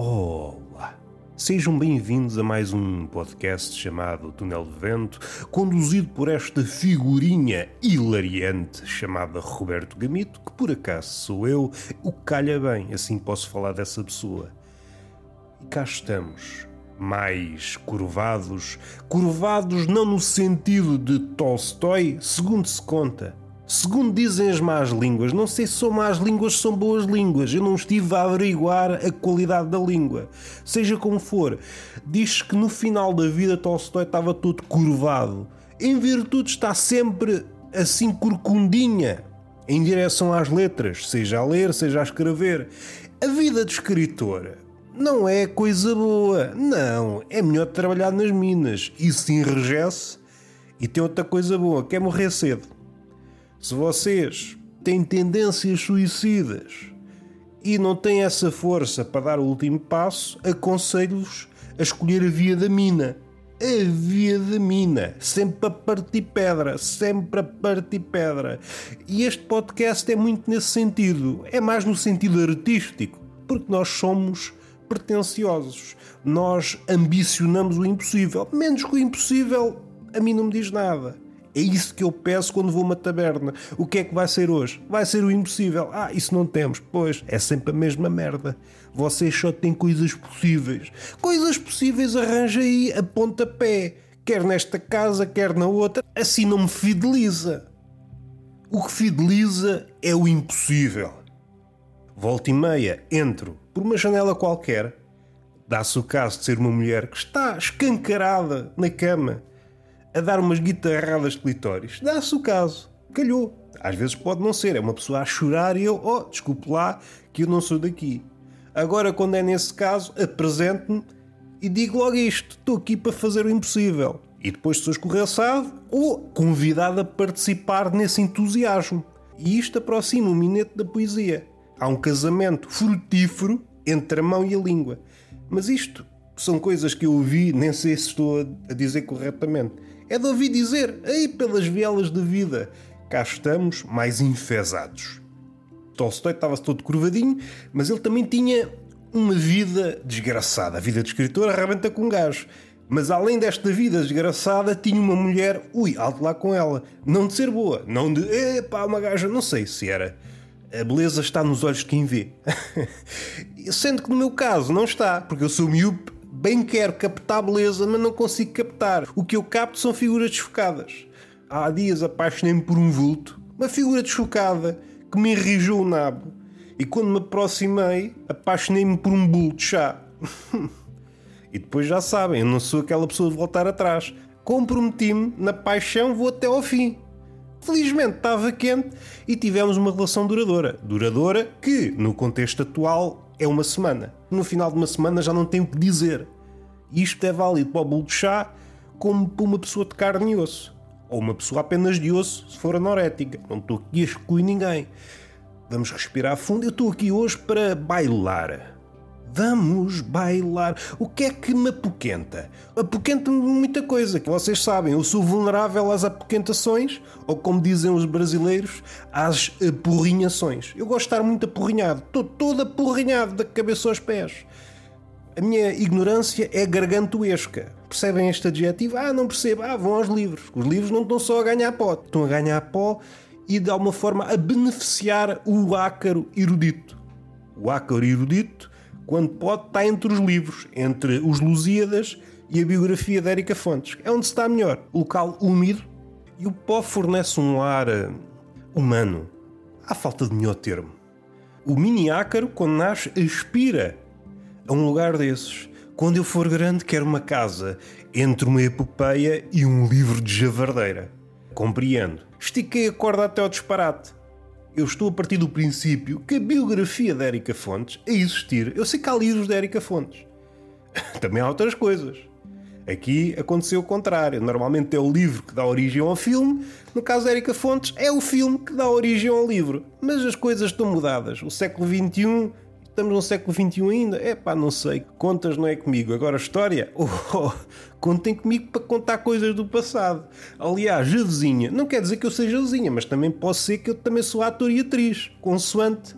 Olá! Sejam bem-vindos a mais um podcast chamado Túnel de Vento, conduzido por esta figurinha hilariante chamada Roberto Gamito, que por acaso sou eu, o calha bem, assim posso falar dessa pessoa. E cá estamos, mais curvados, curvados não no sentido de Tolstói, segundo se conta, Segundo dizem as más línguas, não sei se são más línguas ou são boas línguas, eu não estive a averiguar a qualidade da língua. Seja como for, diz que no final da vida Tolstói estava todo curvado, em virtude de estar sempre assim corcundinha em direção às letras, seja a ler, seja a escrever. A vida de escritor não é coisa boa, não, é melhor trabalhar nas minas. Isso enrijece e tem outra coisa boa, que é morrer cedo. Se vocês têm tendências suicidas e não têm essa força para dar o último passo, aconselho-vos a escolher a via da mina. A via da mina, sempre a partir pedra, sempre a partir pedra. E este podcast é muito nesse sentido, é mais no sentido artístico, porque nós somos pretenciosos, nós ambicionamos o impossível, menos que o impossível a mim não me diz nada. É isso que eu peço quando vou a uma taberna. O que é que vai ser hoje? Vai ser o impossível. Ah, isso não temos. Pois, é sempre a mesma merda. Vocês só têm coisas possíveis. Coisas possíveis arranja aí a pontapé. Quer nesta casa, quer na outra. Assim não me fideliza. O que fideliza é o impossível. Volta e meia, entro por uma janela qualquer. Dá-se o caso de ser uma mulher que está escancarada na cama a dar umas guitarradas de clitóris. Dá-se o caso. Calhou. Às vezes pode não ser. É uma pessoa a chorar e eu, oh, desculpe lá, que eu não sou daqui. Agora, quando é nesse caso, apresento-me e digo logo isto: estou aqui para fazer o impossível. E depois sou escorreçado ou convidado a participar nesse entusiasmo. E isto aproxima o minete da poesia. Há um casamento frutífero entre a mão e a língua. Mas isto são coisas que eu ouvi, nem sei se estou a dizer corretamente é de ouvir dizer, aí pelas vielas da vida, cá estamos mais enfesados. Tolstói estava-se todo curvadinho, mas ele também tinha uma vida desgraçada. A vida de escritor arrebenta com um gajo. Mas além desta vida desgraçada, tinha uma mulher, ui, alto lá com ela. Não de ser boa, não de, epá, uma gaja, não sei se era. A beleza está nos olhos de quem vê. Sendo que no meu caso não está, porque eu sou miúpe bem quero captar beleza, mas não consigo captar. O que eu capto são figuras desfocadas. Há dias apaixonei-me por um vulto, uma figura desfocada que me enrijou o nabo. E quando me aproximei, apaixonei-me por um bolo de chá. e depois já sabem, eu não sou aquela pessoa de voltar atrás. Comprometi-me, na paixão vou até ao fim. Felizmente estava quente e tivemos uma relação duradoura. Duradoura que, no contexto atual, é uma semana. No final de uma semana já não tem o que dizer. Isto é válido para o bolo de chá como para uma pessoa de carne e osso. Ou uma pessoa apenas de osso, se for anorética. Não estou aqui a excluir ninguém. Vamos respirar fundo. Eu estou aqui hoje para bailar. Vamos bailar. O que é que me apoquenta? Apoquenta-me muita coisa, que vocês sabem. Eu sou vulnerável às apoquentações, ou como dizem os brasileiros, às apurrinhações. Eu gosto de estar muito apurrinhado. Estou todo apurrinhado, da cabeça aos pés. A minha ignorância é gargantuesca. Percebem este adjetivo? Ah, não percebo. Ah, vão aos livros. Os livros não estão só a ganhar pó. Estão a ganhar pó e de alguma forma a beneficiar o ácaro erudito. O ácaro erudito quando pode estar entre os livros, entre os Lusíadas e a biografia de Érica Fontes. É onde se está melhor. Local úmido e o pó fornece um ar eh, humano. Há falta de melhor termo. O mini ácaro, quando nasce, aspira a um lugar desses. Quando eu for grande, quero uma casa entre uma epopeia e um livro de javardeira. Compreendo. Estiquei a corda até ao disparate eu estou a partir do princípio que a biografia de Érica Fontes, a existir, eu sei que há livros de Érica Fontes. Também há outras coisas. Aqui aconteceu o contrário. Normalmente é o livro que dá origem ao filme, no caso de Érica Fontes, é o filme que dá origem ao livro. Mas as coisas estão mudadas. O século XXI Estamos no século XXI ainda? É pá, não sei. Contas não é comigo. Agora a história? Oh, oh, contem comigo para contar coisas do passado. Aliás, Jadezinha, não quer dizer que eu seja Jadezinha, mas também posso ser que eu também sou ator e atriz, consoante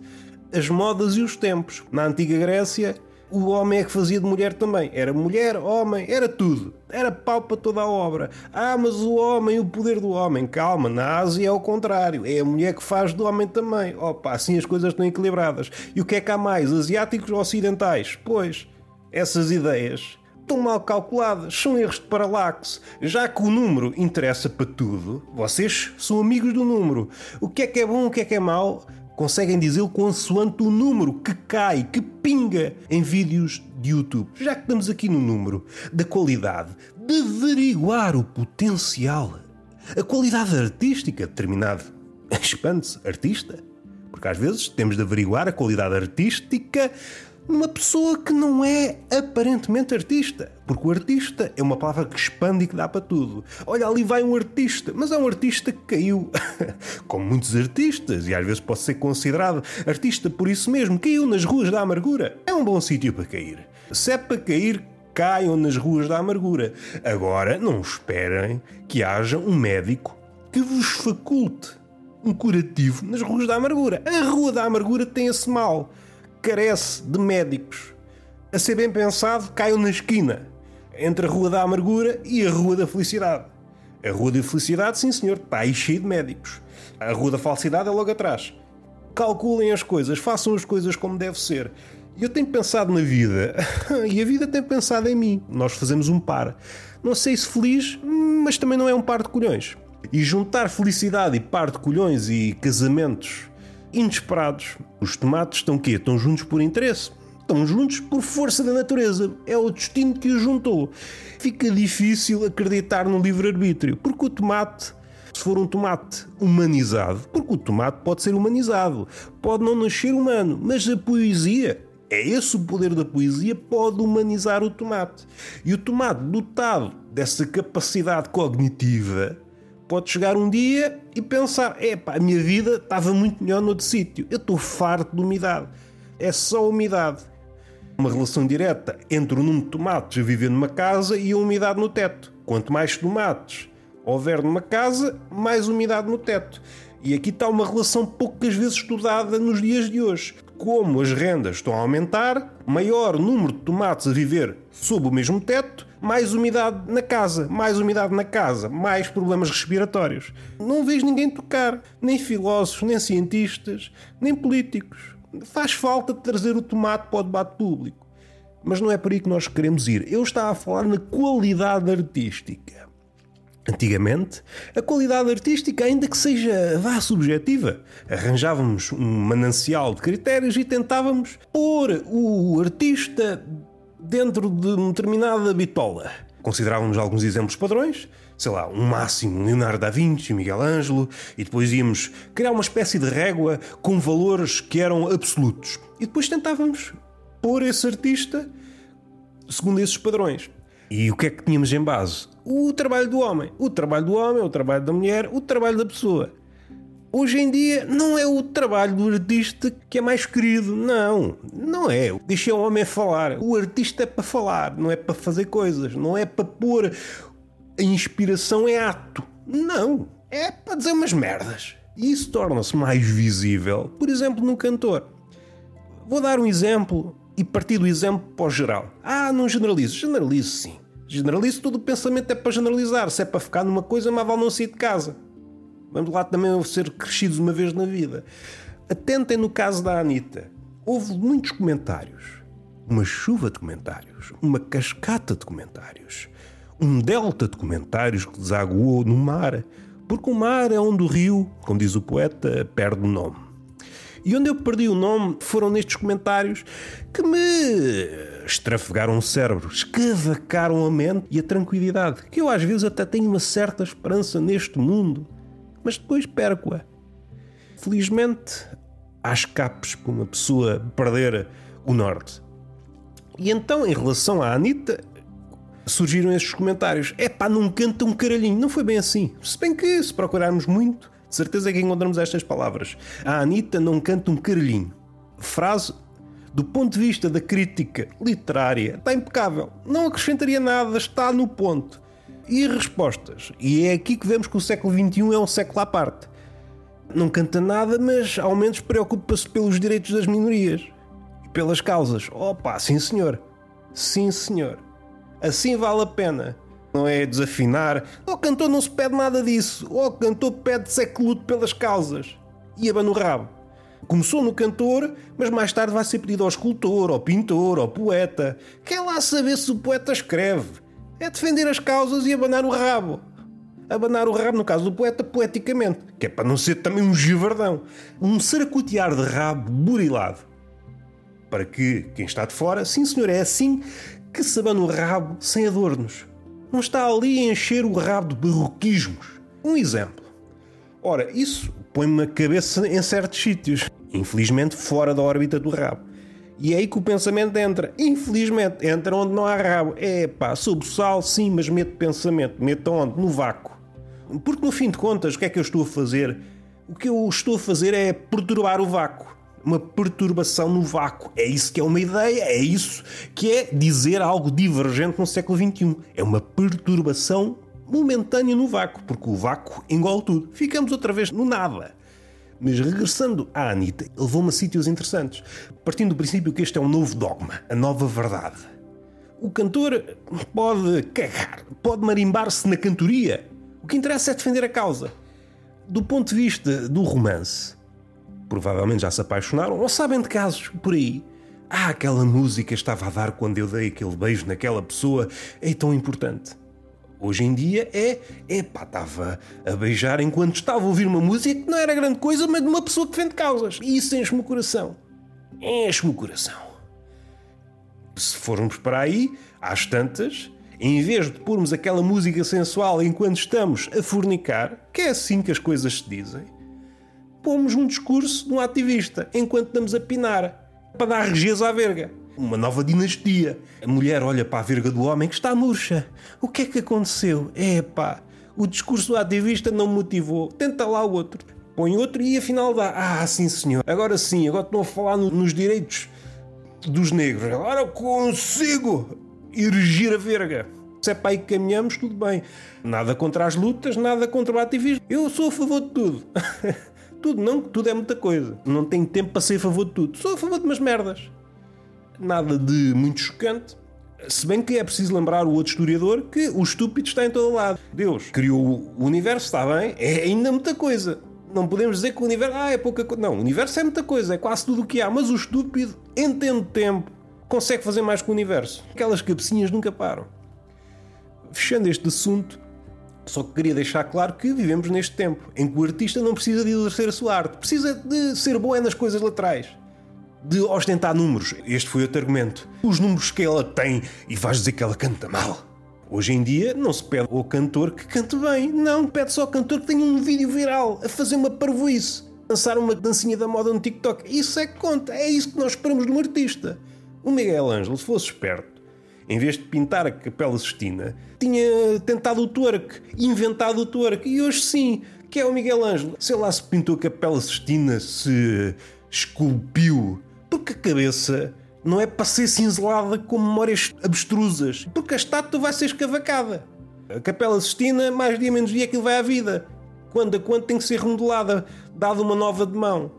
as modas e os tempos. Na antiga Grécia, o homem é que fazia de mulher também. Era mulher, homem, era tudo. Era pau para toda a obra. Ah, mas o homem, o poder do homem. Calma, na Ásia é o contrário. É a mulher que faz do homem também. Opa, assim as coisas estão equilibradas. E o que é que há mais? Asiáticos ou ocidentais? Pois, essas ideias estão mal calculadas, são erros de paralaxe. Já que o número interessa para tudo, vocês são amigos do número. O que é que é bom, o que é que é mau, conseguem dizê-lo consoante o número que cai, que pinga em vídeos de YouTube. Já que estamos aqui no número da qualidade, de averiguar o potencial, a qualidade artística determinado, expande-se artista. Porque às vezes temos de averiguar a qualidade artística numa pessoa que não é aparentemente artista. Porque o artista é uma palavra que expande e que dá para tudo. Olha, ali vai um artista, mas é um artista que caiu. Como muitos artistas, e às vezes pode ser considerado artista por isso mesmo, caiu nas ruas da amargura. É um bom sítio para cair. Se é para cair, caiam nas ruas da amargura. Agora, não esperem que haja um médico que vos faculte um curativo nas ruas da amargura. A rua da amargura tem esse mal carece de médicos. A ser bem pensado, caiam na esquina entre a Rua da Amargura e a Rua da Felicidade. A Rua da Felicidade, sim senhor, está aí cheio de médicos. A Rua da Falsidade é logo atrás. Calculem as coisas, façam as coisas como deve ser. Eu tenho pensado na vida e a vida tem pensado em mim. Nós fazemos um par. Não sei se feliz, mas também não é um par de colhões. E juntar felicidade e par de colhões e casamentos inesperados. Os tomates estão quê? Estão juntos por interesse. Estão juntos por força da natureza. É o destino que os juntou. Fica difícil acreditar no livre-arbítrio, porque o tomate, se for um tomate humanizado, porque o tomate pode ser humanizado, pode não nascer humano, mas a poesia é esse o poder da poesia, pode humanizar o tomate. E o tomate, dotado dessa capacidade cognitiva, pode chegar um dia e pensar: epá, a minha vida estava muito melhor noutro sítio, eu estou farto de umidade. É só umidade. Uma relação direta entre o número de tomates a viver numa casa e a umidade no teto. Quanto mais tomates houver numa casa, mais umidade no teto. E aqui está uma relação poucas vezes estudada nos dias de hoje. Como as rendas estão a aumentar, maior número de tomates a viver sob o mesmo teto, mais umidade na casa, mais umidade na casa, mais problemas respiratórios. Não vejo ninguém tocar, nem filósofos, nem cientistas, nem políticos. Faz falta trazer o tomate para o debate público. Mas não é por aí que nós queremos ir. Eu estava a falar na qualidade artística. Antigamente, a qualidade artística, ainda que seja vá subjetiva, arranjávamos um manancial de critérios e tentávamos pôr o artista dentro de uma determinada bitola. Considerávamos alguns exemplos padrões, sei lá, um máximo Leonardo da Vinci, Miguel Ângelo, e depois íamos criar uma espécie de régua com valores que eram absolutos. E depois tentávamos pôr esse artista segundo esses padrões. E o que é que tínhamos em base? O trabalho do homem. O trabalho do homem, o trabalho da mulher, o trabalho da pessoa. Hoje em dia não é o trabalho do artista que é mais querido, não, não é. Deixa o homem falar. O artista é para falar, não é para fazer coisas, não é para pôr a inspiração em ato. Não, é para dizer umas merdas. E isso torna-se mais visível, por exemplo, no cantor. Vou dar um exemplo e partir do exemplo para o geral. Ah, não generalizo. Generalizo sim. Generalizo, todo o pensamento é para generalizar. Se é para ficar numa coisa, mas vale não sair de casa. Vamos lá também ser crescidos uma vez na vida. Atentem no caso da Anitta. Houve muitos comentários. Uma chuva de comentários. Uma cascata de comentários. Um delta de comentários que desaguou no mar. Porque o mar é onde o rio, como diz o poeta, perde o nome. E onde eu perdi o nome foram nestes comentários que me estrafegaram o cérebro, escavacaram a mente e a tranquilidade. Que eu às vezes até tenho uma certa esperança neste mundo mas depois perco-a. Felizmente, há escapes para uma pessoa perder o norte. E então, em relação à Anitta, surgiram esses comentários. É pá, não canta um caralhinho. Não foi bem assim. Se bem que, se procurarmos muito, de certeza que encontramos estas palavras. A Anitta não canta um caralhinho. Frase, do ponto de vista da crítica literária, está impecável. Não acrescentaria nada, está no ponto e respostas. E é aqui que vemos que o século XXI é um século à parte. Não canta nada, mas ao menos preocupa-se pelos direitos das minorias. pelas causas. Opa, sim senhor. Sim senhor. Assim vale a pena. Não é desafinar. O cantor não se pede nada disso. O cantor pede-se é que lute pelas causas. E abana o rabo. Começou no cantor, mas mais tarde vai ser pedido ao escultor, ao pintor, ao poeta. Quer lá saber se o poeta escreve. É defender as causas e abanar o rabo. Abanar o rabo, no caso do poeta, poeticamente, que é para não ser também um givardão. Um saracotear de rabo burilado. Para que quem está de fora, sim senhor, é assim que se abana o rabo sem adornos. Não está ali a encher o rabo de barroquismos. Um exemplo. Ora, isso põe-me a cabeça em certos sítios, infelizmente fora da órbita do rabo. E é aí que o pensamento entra. Infelizmente, entra onde não há rabo. É pá, sob sal, sim, mas meto pensamento. Meto onde? No vácuo. Porque no fim de contas, o que é que eu estou a fazer? O que eu estou a fazer é perturbar o vácuo. Uma perturbação no vácuo. É isso que é uma ideia, é isso que é dizer algo divergente no século XXI. É uma perturbação momentânea no vácuo, porque o vácuo engole tudo. Ficamos outra vez no nada. Mas regressando à Anitta, levou-me a sítios interessantes, partindo do princípio que este é um novo dogma, a nova verdade. O cantor pode cagar, pode marimbar-se na cantoria. O que interessa é defender a causa. Do ponto de vista do romance, provavelmente já se apaixonaram ou sabem de casos por aí. Ah, aquela música estava a dar quando eu dei aquele beijo naquela pessoa, é tão importante. Hoje em dia é, epá, estava a beijar enquanto estava a ouvir uma música que não era grande coisa, mas de uma pessoa que defende causas. E isso enche-me o coração. Enche-me o coração. Se formos para aí, às tantas, em vez de pormos aquela música sensual enquanto estamos a fornicar, que é assim que as coisas se dizem, pomos um discurso de um ativista enquanto estamos a pinar, para dar regeza à verga uma nova dinastia. A mulher olha para a verga do homem que está murcha. O que é que aconteceu? É pá, o discurso do ativista não motivou. Tenta lá o outro. Põe outro e afinal dá. Ah, sim senhor. Agora sim, agora estão a falar no, nos direitos dos negros. Agora consigo erigir a verga. Se é para aí que caminhamos, tudo bem. Nada contra as lutas, nada contra o ativismo. Eu sou a favor de tudo. tudo, não, tudo é muita coisa. Não tenho tempo para ser a favor de tudo. Sou a favor de umas merdas nada de muito chocante. Se bem que é preciso lembrar o outro historiador que o estúpido está em todo lado. Deus criou o universo, está bem, é ainda muita coisa. Não podemos dizer que o universo ah, é pouca coisa. Não, o universo é muita coisa, é quase tudo o que há. Mas o estúpido, tempo tempo, consegue fazer mais que o universo. Aquelas cabecinhas nunca param. Fechando este assunto, só que queria deixar claro que vivemos neste tempo em que o artista não precisa de exercer a sua arte, precisa de ser bom é nas coisas laterais de ostentar números. Este foi outro argumento. Os números que ela tem e vais dizer que ela canta mal. Hoje em dia não se pede ao cantor que cante bem, não, pede só ao cantor que tenha um vídeo viral a fazer uma parvoíce, dançar uma dancinha da moda no TikTok. Isso é que conta, é isso que nós esperamos de um artista. O Miguel Ângelo, se fosse esperto, em vez de pintar a Capela Sistina, tinha tentado o twerk, inventado o twerk, e hoje sim, que é o Miguel Ângelo. Sei lá se pintou a Capela Sistina, se esculpiu porque a cabeça não é para ser cinzelada com memórias abstrusas. Porque a estátua vai ser escavacada. A Capela Sistina, mais dia menos dia, aquilo vai à vida. Quando a quando tem que ser remodelada, dada uma nova de mão.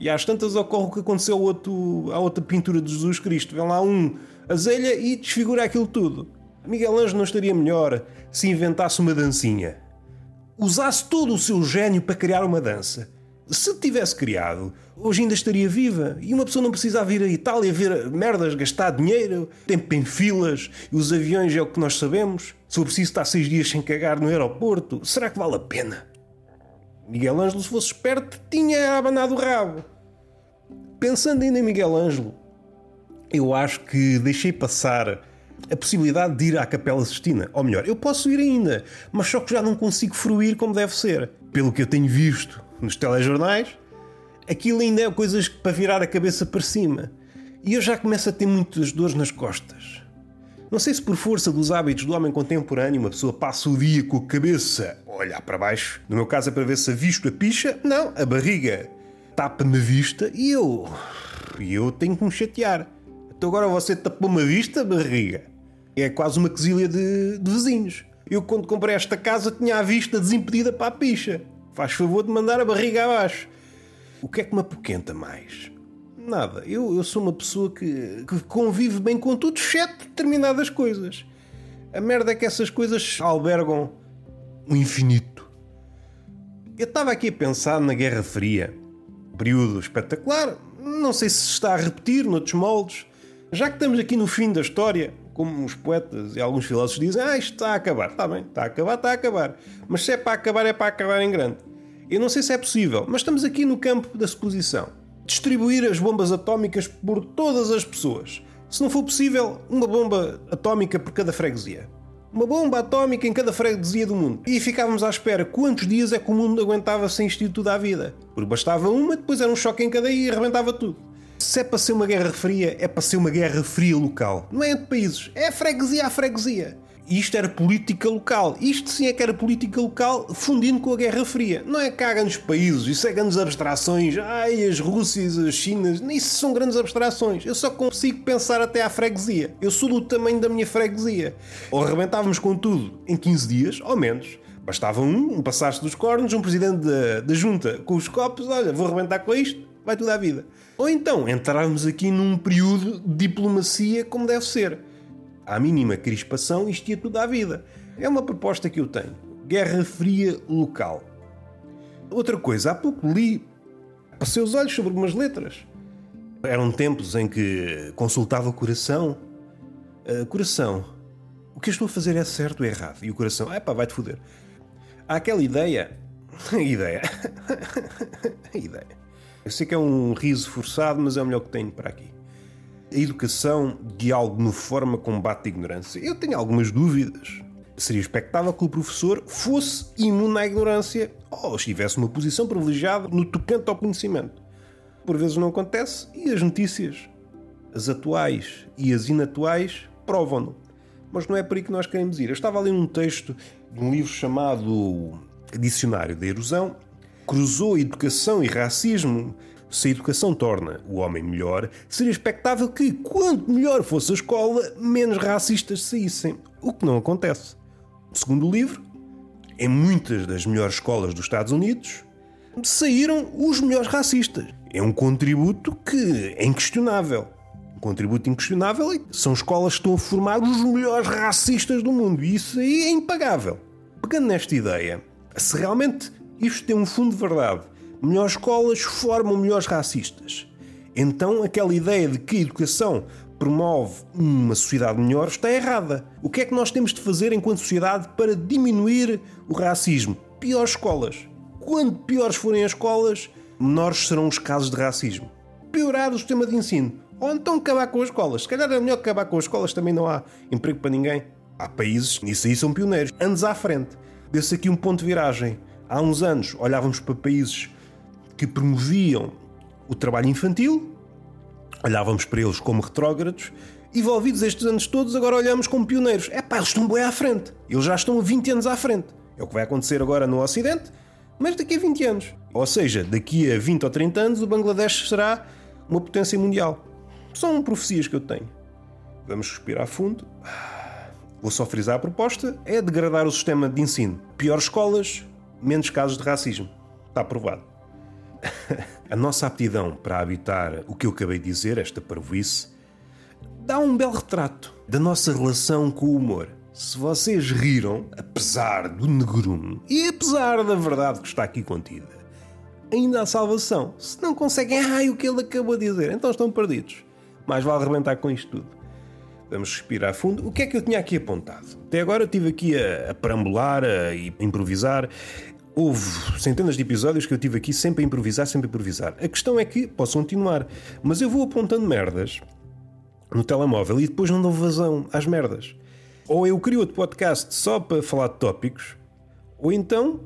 E às tantas ocorre o que aconteceu outro, à outra pintura de Jesus Cristo. Vem lá um azelha e desfigura aquilo tudo. Miguel Ângelo não estaria melhor se inventasse uma dancinha. Usasse todo o seu gênio para criar uma dança se tivesse criado, hoje ainda estaria viva. E uma pessoa não precisava vir à Itália ver merdas, gastar dinheiro, tempo em filas, e os aviões é o que nós sabemos. Se eu preciso estar seis dias sem cagar no aeroporto, será que vale a pena? Miguel Ângelo, se fosse esperto, tinha abanado o rabo. Pensando ainda em Miguel Ângelo, eu acho que deixei passar a possibilidade de ir à Capela Sistina. Ou melhor, eu posso ir ainda, mas só que já não consigo fruir como deve ser. Pelo que eu tenho visto nos telejornais, aquilo ainda é coisas para virar a cabeça para cima. E eu já começo a ter muitas dores nas costas. Não sei se por força dos hábitos do homem contemporâneo uma pessoa passa o dia com a cabeça a olhar para baixo. No meu caso é para ver se visto a picha. Não, a barriga tapa-me a vista e eu. E eu tenho que me chatear. Então agora você tapou-me a vista, barriga. É quase uma quesilha de, de vizinhos. Eu, quando comprei esta casa, tinha a vista desimpedida para a picha. Faz favor de mandar a barriga abaixo. O que é que me apoquenta mais? Nada. Eu, eu sou uma pessoa que, que convive bem com tudo, exceto determinadas coisas. A merda é que essas coisas albergam o infinito. Eu estava aqui a pensar na Guerra Fria. Período espetacular. Não sei se está a repetir noutros moldes. Já que estamos aqui no fim da história, como os poetas e alguns filósofos dizem, ah, isto está a acabar. Está bem, está a acabar, está a acabar. Mas se é para acabar, é para acabar em grande. Eu não sei se é possível, mas estamos aqui no campo da suposição. Distribuir as bombas atómicas por todas as pessoas. Se não for possível, uma bomba atómica por cada freguesia. Uma bomba atómica em cada freguesia do mundo. E ficávamos à espera quantos dias é que o mundo aguentava sem isto tudo à vida. Porque bastava uma, depois era um choque em cadeia e arrebentava tudo. Se é para ser uma guerra fria, é para ser uma guerra fria local. Não é entre países, é freguesia a freguesia. E isto era política local. Isto sim é que era política local fundindo com a Guerra Fria. Não é cá grandes países, isso é grandes abstrações. Ai, as Rússias, as Chinas, isso são grandes abstrações. Eu só consigo pensar até à freguesia. Eu sou do tamanho da minha freguesia. Ou arrebentávamos com tudo em 15 dias, ou menos. Bastava um, um passaste dos cornos, um presidente da, da junta com os copos, olha, vou arrebentar com isto, vai tudo à vida. Ou então entrarmos aqui num período de diplomacia como deve ser à mínima crispação, isto ia tudo à vida. É uma proposta que eu tenho. Guerra Fria local. Outra coisa, há pouco li, passei os olhos sobre algumas letras. Eram tempos em que consultava o coração. Uh, coração, o que eu estou a fazer é certo ou errado? E o coração, é pá, vai-te foder. Há aquela ideia. ideia. ideia. Eu sei que é um riso forçado, mas é o melhor que tenho para aqui a educação de alguma forma combate a ignorância? Eu tenho algumas dúvidas. Seria expectável que o professor fosse imune à ignorância ou estivesse numa posição privilegiada no tocante ao conhecimento. Por vezes não acontece e as notícias, as atuais e as inatuais, provam-no. Mas não é por aí que nós queremos ir. Eu estava a ler um texto de um livro chamado Dicionário da Erosão, cruzou educação e racismo se a educação torna o homem melhor, seria expectável que, quanto melhor fosse a escola, menos racistas saíssem. O que não acontece. Segundo o livro, em muitas das melhores escolas dos Estados Unidos, saíram os melhores racistas. É um contributo que é inquestionável. Um contributo inquestionável e são escolas que estão a formar os melhores racistas do mundo. E isso aí é impagável. Pegando nesta ideia, se realmente isto tem um fundo de verdade melhores escolas formam melhores racistas. Então aquela ideia de que a educação promove uma sociedade melhor está errada. O que é que nós temos de fazer enquanto sociedade para diminuir o racismo? Piores escolas. Quanto piores forem as escolas, menores serão os casos de racismo. Piorar o sistema de ensino. Ou então acabar com as escolas. Se calhar é melhor acabar com as escolas, também não há emprego para ninguém. Há países, nisso aí são pioneiros. Anos à frente. Desse aqui um ponto de viragem. Há uns anos olhávamos para países que promoviam o trabalho infantil, olhávamos para eles como retrógrados, envolvidos estes anos todos, agora olhamos como pioneiros. É pá, eles estão bem à frente. Eles já estão 20 anos à frente. É o que vai acontecer agora no Ocidente, mas daqui a 20 anos. Ou seja, daqui a 20 ou 30 anos, o Bangladesh será uma potência mundial. São profecias que eu tenho. Vamos respirar fundo. Vou só frisar a proposta: é degradar o sistema de ensino. Piores escolas, menos casos de racismo. Está aprovado. a nossa aptidão para habitar o que eu acabei de dizer, esta parvoíce, dá um belo retrato da nossa relação com o humor. Se vocês riram, apesar do negrume e apesar da verdade que está aqui contida, ainda há salvação. Se não conseguem, ai, o que ele acabou de dizer, então estão perdidos. Mais vale arrebentar com isto tudo. Vamos respirar fundo. O que é que eu tinha aqui apontado? Até agora estive aqui a, a perambular, a, a improvisar houve centenas de episódios que eu tive aqui sempre a improvisar, sempre a improvisar. A questão é que posso continuar, mas eu vou apontando merdas no telemóvel e depois não dou vazão às merdas. Ou eu crio outro podcast só para falar de tópicos, ou então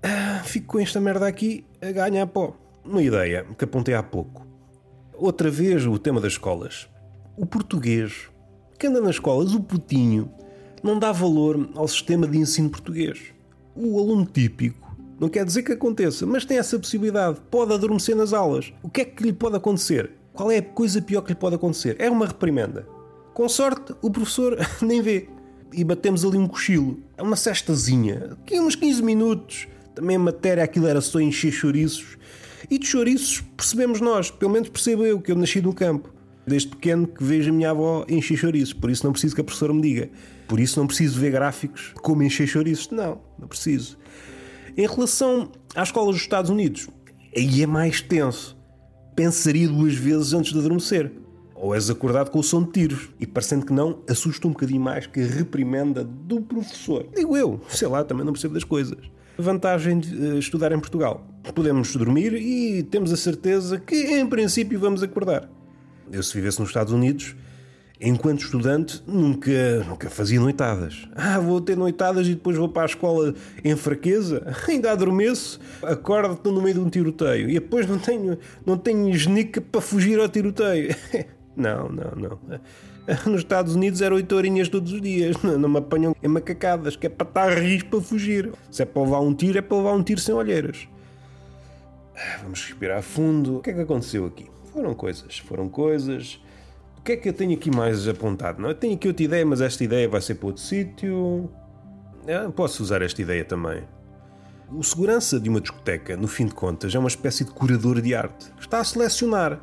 ah, fico com esta merda aqui a ganhar pó. Uma ideia que apontei há pouco. Outra vez o tema das escolas. O português, que anda nas escolas, o putinho, não dá valor ao sistema de ensino português. O aluno típico não quer dizer que aconteça, mas tem essa possibilidade. Pode adormecer nas aulas. O que é que lhe pode acontecer? Qual é a coisa pior que lhe pode acontecer? É uma reprimenda. Com sorte, o professor nem vê. E batemos ali um cochilo. É uma cestazinha. Aqui uns 15 minutos. Também a matéria, aquilo era só encher chouriços. E de chouriços percebemos nós, pelo menos percebo eu, que eu nasci no campo. Desde pequeno que vejo a minha avó encher chouriços, por isso não preciso que a professora me diga. Por isso não preciso ver gráficos como encher chouriços. Não, não preciso. Em relação às escolas dos Estados Unidos, aí é mais tenso. Pensaria duas vezes antes de adormecer. Ou és acordado com o som de tiros. E parecendo que não, assusta um bocadinho mais que a reprimenda do professor. Digo eu, sei lá, também não percebo das coisas. Vantagem de uh, estudar em Portugal. Podemos dormir e temos a certeza que, em princípio, vamos acordar. Eu, se vivesse nos Estados Unidos, enquanto estudante, nunca, nunca fazia noitadas. Ah, vou ter noitadas e depois vou para a escola em fraqueza? Ainda adormeço, acordo, no meio de um tiroteio e depois não tenho, não tenho genica para fugir ao tiroteio. Não, não, não. Nos Estados Unidos eram oito horinhas todos os dias. Não me apanham em macacadas, que é para estar a rir para fugir. Se é para levar um tiro, é para levar um tiro sem olheiras. Ah, vamos respirar fundo. O que é que aconteceu aqui? Foram coisas, foram coisas. O que é que eu tenho aqui mais apontado? Não, eu tenho aqui outra ideia, mas esta ideia vai ser para outro sítio. Ah, posso usar esta ideia também. O segurança de uma discoteca, no fim de contas, é uma espécie de curador de arte. Está a selecionar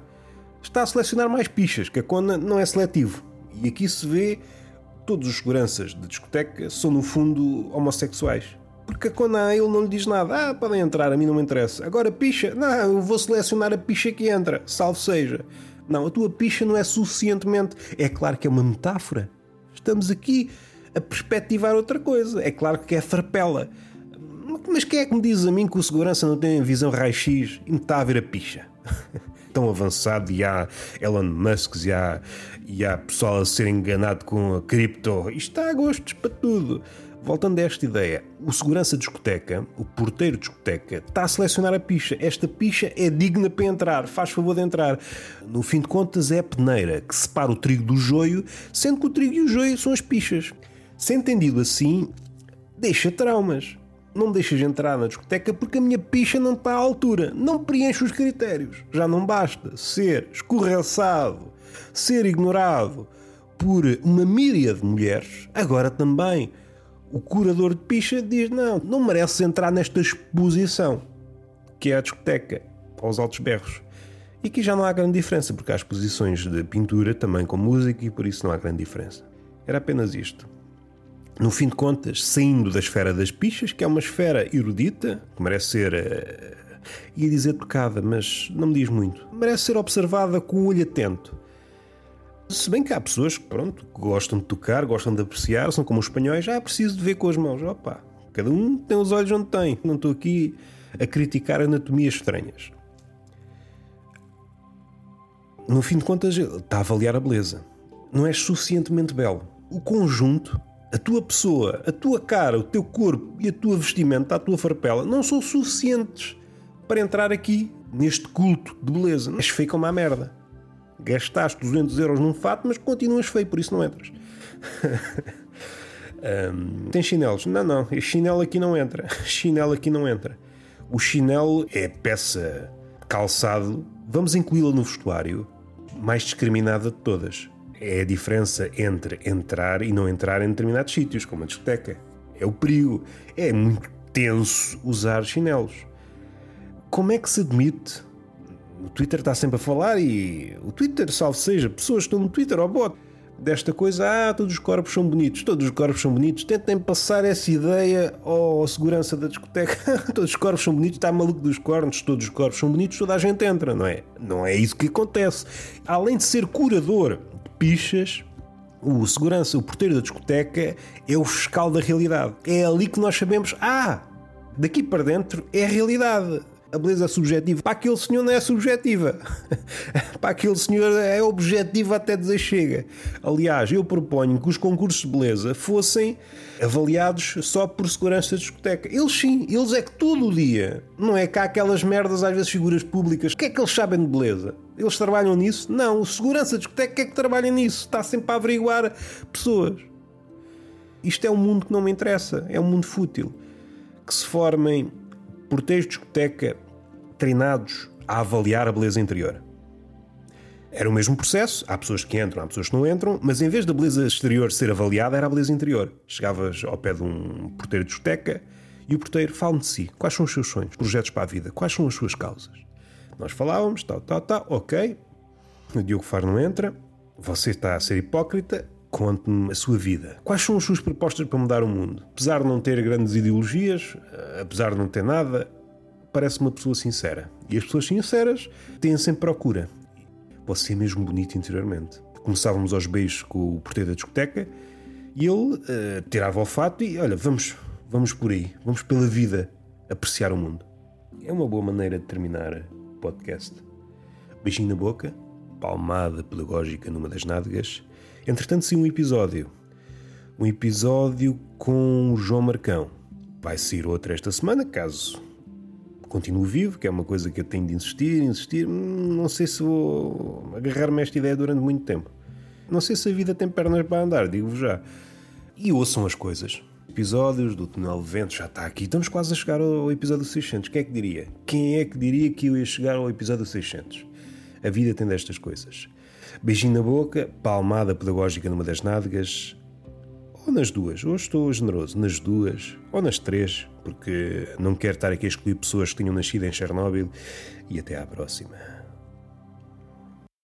está a selecionar mais pichas, que a Kona não é seletivo. E aqui se vê todos os seguranças de discoteca são no fundo homossexuais. Porque a Kona ele não lhe diz nada. Ah, podem entrar, a mim não me interessa. Agora picha, não, eu vou selecionar a picha que entra, salvo seja. Não, a tua picha não é suficientemente. É claro que é uma metáfora. Estamos aqui a perspectivar outra coisa. É claro que é farpela. Mas quem é que me diz a mim que o segurança não tem visão raio-x e me está a ver a picha? tão avançado e há Elon Musk e há, e há pessoal a ser enganado com a cripto. Isto está a gostos para tudo. Voltando a esta ideia, o segurança discoteca, o porteiro discoteca, está a selecionar a picha. Esta picha é digna para entrar, faz favor de entrar. No fim de contas, é a peneira que separa o trigo do joio, sendo que o trigo e o joio são as pichas. Se entendido assim, deixa traumas não me deixas entrar na discoteca porque a minha picha não está à altura, não preenche os critérios. Já não basta ser escorraçado, ser ignorado por uma míria de mulheres, agora também o curador de picha diz: não, não mereces entrar nesta exposição, que é a discoteca, aos altos berros. E aqui já não há grande diferença, porque há exposições de pintura também com música e por isso não há grande diferença. Era apenas isto no fim de contas, saindo da esfera das pichas, que é uma esfera erudita, que merece ser. Uh, ia dizer tocada, mas não me diz muito. Merece ser observada com o olho atento. Se bem que há pessoas que, pronto, gostam de tocar, gostam de apreciar, são como os espanhóis, ah, preciso de ver com as mãos. Opa, cada um tem os olhos onde tem. Não estou aqui a criticar anatomias estranhas. No fim de contas, está a avaliar a beleza. Não és suficientemente belo. O conjunto a tua pessoa, a tua cara, o teu corpo e a tua vestimenta, a tua farpela, não são suficientes para entrar aqui neste culto de beleza. És feio como a merda. Gastaste 200 euros num fato, mas continuas feio, por isso não entras. um, tem chinelos? Não, não. Este chinelo aqui não entra. Chinelo aqui não entra. O chinelo é peça calçado. Vamos incluí-la no vestuário mais discriminada de todas é a diferença entre entrar e não entrar em determinados sítios, como a discoteca. É o perigo. É muito tenso usar chinelos. Como é que se admite? O Twitter está sempre a falar e o Twitter, salvo seja, pessoas estão no Twitter ou bot desta coisa, ah, todos os corpos são bonitos, todos os corpos são bonitos. Tentem passar essa ideia ao segurança da discoteca. todos os corpos são bonitos, está maluco dos cornos, todos os corpos são bonitos, toda a gente entra, não é? Não é isso que acontece. Além de ser curador pichas, o segurança, o porteiro da discoteca é o fiscal da realidade. É ali que nós sabemos, ah, daqui para dentro é a realidade. A beleza subjetiva. Para aquele senhor não é subjetiva. para aquele senhor é objetiva até dizer chega. Aliás, eu proponho que os concursos de beleza fossem avaliados só por segurança de discoteca. Eles sim, eles é que todo o dia. Não é cá aquelas merdas, às vezes figuras públicas. O que é que eles sabem de beleza? Eles trabalham nisso? Não, o segurança de discoteca é que trabalha nisso. Está sempre a averiguar pessoas. Isto é um mundo que não me interessa. É um mundo fútil. Que se formem porteiros de discoteca treinados a avaliar a beleza interior. Era o mesmo processo, há pessoas que entram, há pessoas que não entram, mas em vez da beleza exterior ser avaliada, era a beleza interior. Chegavas ao pé de um porteiro de discoteca e o porteiro fala de si. Quais são os seus sonhos, projetos para a vida? Quais são as suas causas? Nós falávamos, tal, tal, tal, ok. O Diogo Faro não entra. Você está a ser hipócrita. Conte-me a sua vida. Quais são as suas propostas para mudar o mundo? Apesar de não ter grandes ideologias, apesar de não ter nada, parece uma pessoa sincera. E as pessoas sinceras têm sempre procura. Você é mesmo bonito interiormente. Começávamos aos beijos com o porteiro da discoteca e ele uh, tirava o fato e olha, vamos, vamos por aí, vamos pela vida apreciar o mundo. É uma boa maneira de terminar o podcast. Beijinho na boca, palmada pedagógica numa das nádegas Entretanto, sim, um episódio. Um episódio com o João Marcão. Vai sair outro esta semana, caso continue vivo, que é uma coisa que eu tenho de insistir, insistir. Hum, não sei se vou agarrar-me a esta ideia durante muito tempo. Não sei se a vida tem pernas para andar, digo-vos já. E ouçam as coisas. Episódios do Túnel Vento já está aqui. Estamos quase a chegar ao episódio 600. Quem é que diria? Quem é que diria que eu ia chegar ao episódio 600? A vida tem destas coisas. Beijinho na boca, palmada pedagógica numa das nádegas, ou nas duas. Hoje estou generoso, nas duas, ou nas três, porque não quero estar aqui a excluir pessoas que tenham nascido em Chernobyl. E até à próxima.